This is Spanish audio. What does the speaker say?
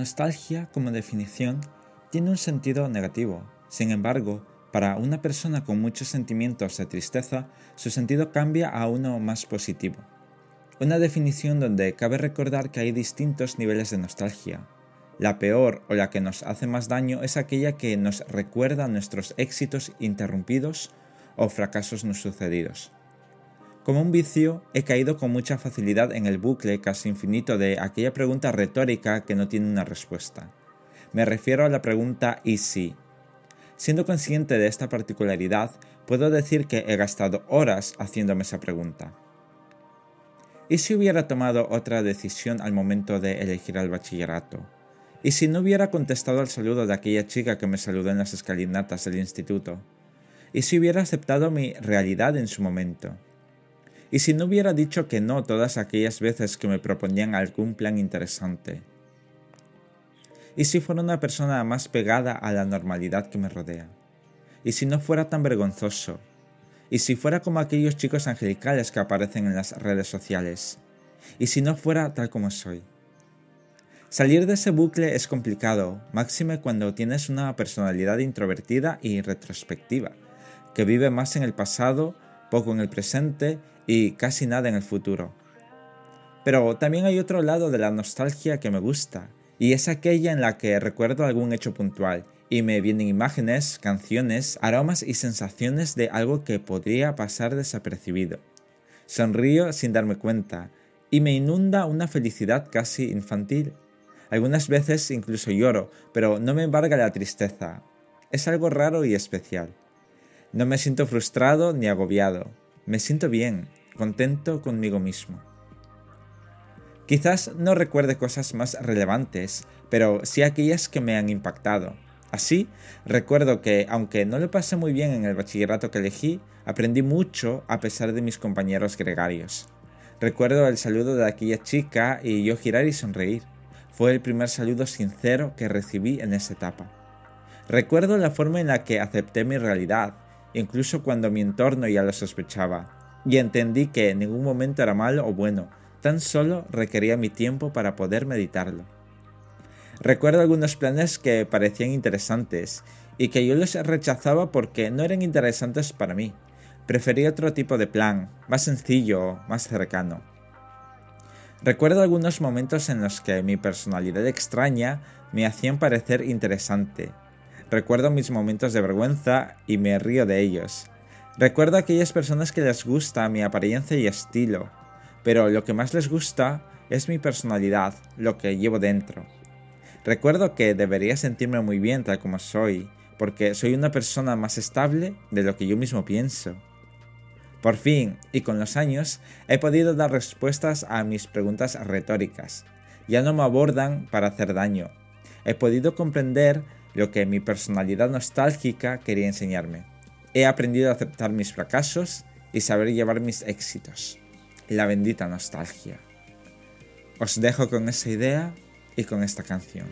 nostalgia, como definición, tiene un sentido negativo. Sin embargo, para una persona con muchos sentimientos de tristeza, su sentido cambia a uno más positivo. Una definición donde cabe recordar que hay distintos niveles de nostalgia. La peor o la que nos hace más daño es aquella que nos recuerda nuestros éxitos interrumpidos o fracasos no sucedidos. Como un vicio, he caído con mucha facilidad en el bucle casi infinito de aquella pregunta retórica que no tiene una respuesta. Me refiero a la pregunta ¿y si? Siendo consciente de esta particularidad, puedo decir que he gastado horas haciéndome esa pregunta. ¿Y si hubiera tomado otra decisión al momento de elegir el bachillerato? ¿Y si no hubiera contestado al saludo de aquella chica que me saludó en las escalinatas del instituto? ¿Y si hubiera aceptado mi realidad en su momento? ¿Y si no hubiera dicho que no todas aquellas veces que me proponían algún plan interesante? ¿Y si fuera una persona más pegada a la normalidad que me rodea? ¿Y si no fuera tan vergonzoso? ¿Y si fuera como aquellos chicos angelicales que aparecen en las redes sociales? ¿Y si no fuera tal como soy? Salir de ese bucle es complicado, máxime cuando tienes una personalidad introvertida y retrospectiva, que vive más en el pasado, poco en el presente y casi nada en el futuro. Pero también hay otro lado de la nostalgia que me gusta, y es aquella en la que recuerdo algún hecho puntual y me vienen imágenes, canciones, aromas y sensaciones de algo que podría pasar desapercibido. Sonrío sin darme cuenta y me inunda una felicidad casi infantil. Algunas veces incluso lloro, pero no me embarga la tristeza. Es algo raro y especial. No me siento frustrado ni agobiado. Me siento bien, contento conmigo mismo. Quizás no recuerde cosas más relevantes, pero sí aquellas que me han impactado. Así, recuerdo que, aunque no lo pasé muy bien en el bachillerato que elegí, aprendí mucho a pesar de mis compañeros gregarios. Recuerdo el saludo de aquella chica y yo girar y sonreír. Fue el primer saludo sincero que recibí en esa etapa. Recuerdo la forma en la que acepté mi realidad, incluso cuando mi entorno ya lo sospechaba, y entendí que en ningún momento era malo o bueno, Tan solo requería mi tiempo para poder meditarlo. Recuerdo algunos planes que parecían interesantes y que yo los rechazaba porque no eran interesantes para mí. Prefería otro tipo de plan, más sencillo, más cercano. Recuerdo algunos momentos en los que mi personalidad extraña me hacían parecer interesante. Recuerdo mis momentos de vergüenza y me río de ellos. Recuerdo a aquellas personas que les gusta mi apariencia y estilo, pero lo que más les gusta es mi personalidad, lo que llevo dentro. Recuerdo que debería sentirme muy bien tal como soy, porque soy una persona más estable de lo que yo mismo pienso. Por fin, y con los años, he podido dar respuestas a mis preguntas retóricas. Ya no me abordan para hacer daño. He podido comprender lo que mi personalidad nostálgica quería enseñarme. He aprendido a aceptar mis fracasos y saber llevar mis éxitos la bendita nostalgia. Os dejo con esa idea y con esta canción.